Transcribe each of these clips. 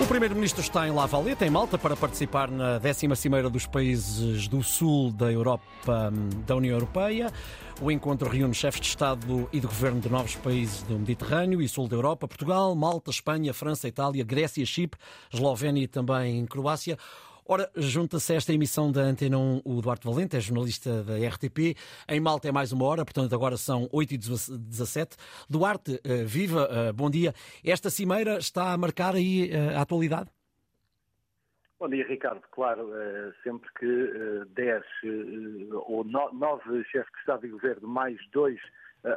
O Primeiro-Ministro está em La Valeta, em Malta, para participar na 10 Cimeira dos Países do Sul da Europa, da União Europeia. O encontro reúne chefes de Estado e de Governo de novos países do Mediterrâneo e Sul da Europa, Portugal, Malta, Espanha, França, Itália, Grécia, Chipre, Eslovénia e também Croácia. Ora, junta-se a esta emissão da Antena 1 o Duarte Valente, é jornalista da RTP. Em Malta é mais uma hora, portanto agora são 8h17. Duarte, eh, viva, eh, bom dia. Esta cimeira está a marcar aí eh, a atualidade? Bom dia, Ricardo. Claro, sempre que 10 ou 9 chefes de Estado e Governo, mais dois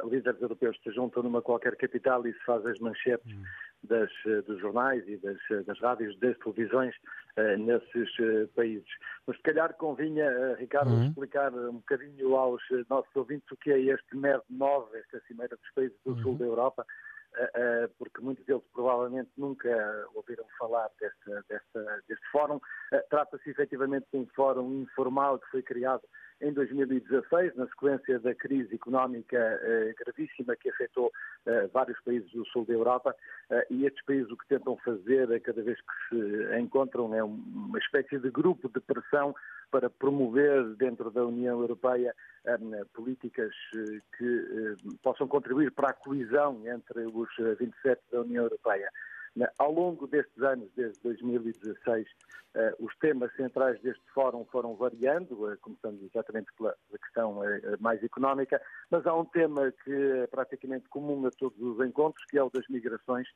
líderes europeus se juntam numa qualquer capital e se faz as manchetes hum das, eh, dos jornais e das, eh, das rádios, das televisões uh, nesses uh, países. Mas se calhar convinha, Ricardo, uhum. explicar um bocadinho aos nossos ouvintes o que é este MED 9, esta Cimeira dos Países do uhum. Sul da Europa, porque muitos deles provavelmente nunca ouviram falar deste, deste, deste fórum. Trata-se efetivamente de um fórum informal que foi criado em 2016, na sequência da crise económica eh, gravíssima que afetou eh, vários países do sul da Europa, eh, e estes países o que tentam fazer, cada vez que se encontram, é uma espécie de grupo de pressão para promover dentro da União Europeia políticas que possam contribuir para a coesão entre os 27 da União Europeia. Ao longo destes anos, desde 2016, eh, os temas centrais deste fórum foram variando, eh, começando exatamente pela questão eh, mais económica, mas há um tema que é praticamente comum a todos os encontros, que é o das migrações,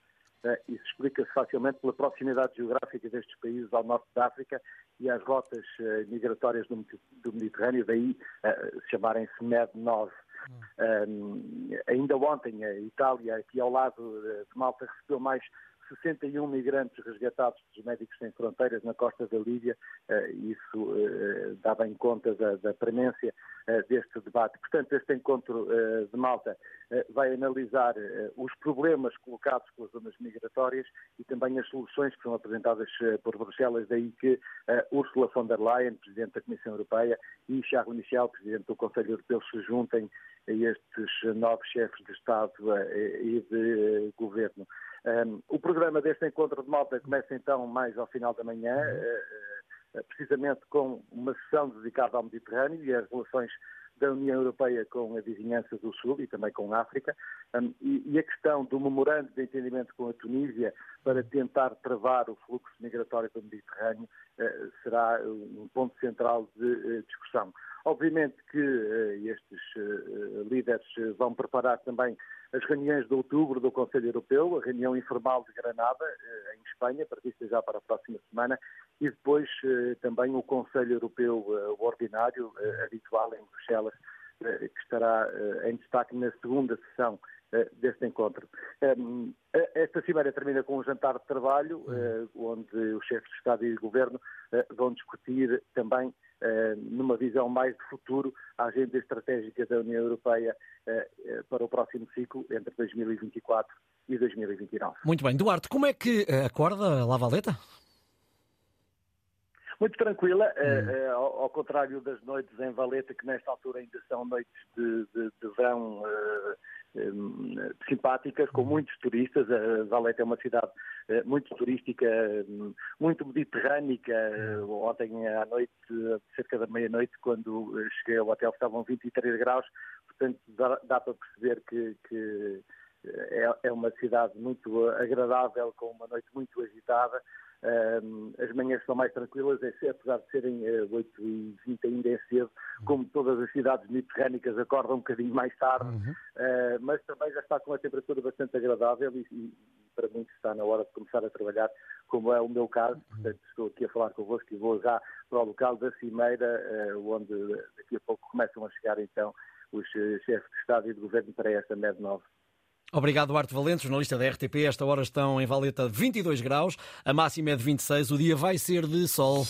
se explica-se facilmente pela proximidade geográfica destes países ao norte da África e às rotas migratórias do Mediterrâneo, daí chamarem-se MED-9. Hum. ainda ontem a Itália, aqui ao lado de Malta, recebeu mais 61 migrantes resgatados dos Médicos Sem Fronteiras na costa da Líbia, eh, isso eh, dá bem conta da, da premência eh, deste debate. Portanto, este encontro de Malta vai analisar os problemas colocados pelas zonas migratórias e também as soluções que são apresentadas por Bruxelas, daí que Ursula von der Leyen, Presidente da Comissão Europeia, e Charles Michel, Presidente do Conselho Europeu, se juntem a estes novos chefes de Estado e de Governo. Um, o programa deste encontro de Malta começa então mais ao final da manhã, uh, uh, precisamente com uma sessão dedicada ao Mediterrâneo e às relações da União Europeia com a vizinhança do Sul e também com a África, e, a questão do memorando de entendimento com a Tunísia para tentar travar o fluxo migratório do Mediterrâneo será um ponto central de discussão. Obviamente que estes líderes vão preparar também as reuniões de outubro do Conselho Europeu, a reunião informal de Granada, eh, em Espanha, prevista já para a próxima semana, e depois eh, também o Conselho Europeu eh, ordinário, habitual em Bruxelas, que estará em destaque na segunda sessão deste encontro. Esta cimeira termina com um jantar de trabalho, onde os chefes de Estado e de Governo vão discutir também eh, numa visão mais de futuro, a agenda estratégica da União Europeia eh, eh, para o próximo ciclo, entre 2024 e 2029. Muito bem. Duarte, como é que acorda a Lavaleta? Muito tranquila, hum. ao, ao, contrário das noites em Valeta, que nesta altura ainda são noites de, de, de verão Hum, simpáticas, com muitos turistas. A Valeta é uma cidade eh, muito turística, hum, muito mediterrânica. Ontem à noite, cerca da meia-noite, quando cheguei ao hotel, estavam 23 graus, portanto dá, dá para perceber que, que é, é uma cidade muito agradável, com uma noite muito agitada. as manhãs são mais tranquilas, é apesar de serem 8h20 eh, ainda é cedo, como todas as cidades mediterrânicas acordam um bocadinho mais tarde, uhum. uh, mas também já está com uma temperatura bastante agradável e, e, para mim está na hora de começar a trabalhar, como é o meu caso, portanto estou aqui a falar convosco e vou já para o local da Cimeira, uh, onde daqui a pouco começam a chegar então os chefes de Estado e de Governo para esta MED 9. Obrigado, Duarte Valente, jornalista da RTP. Esta hora estão em Valeta 22 graus, a máxima é de 26, o dia vai ser de sol.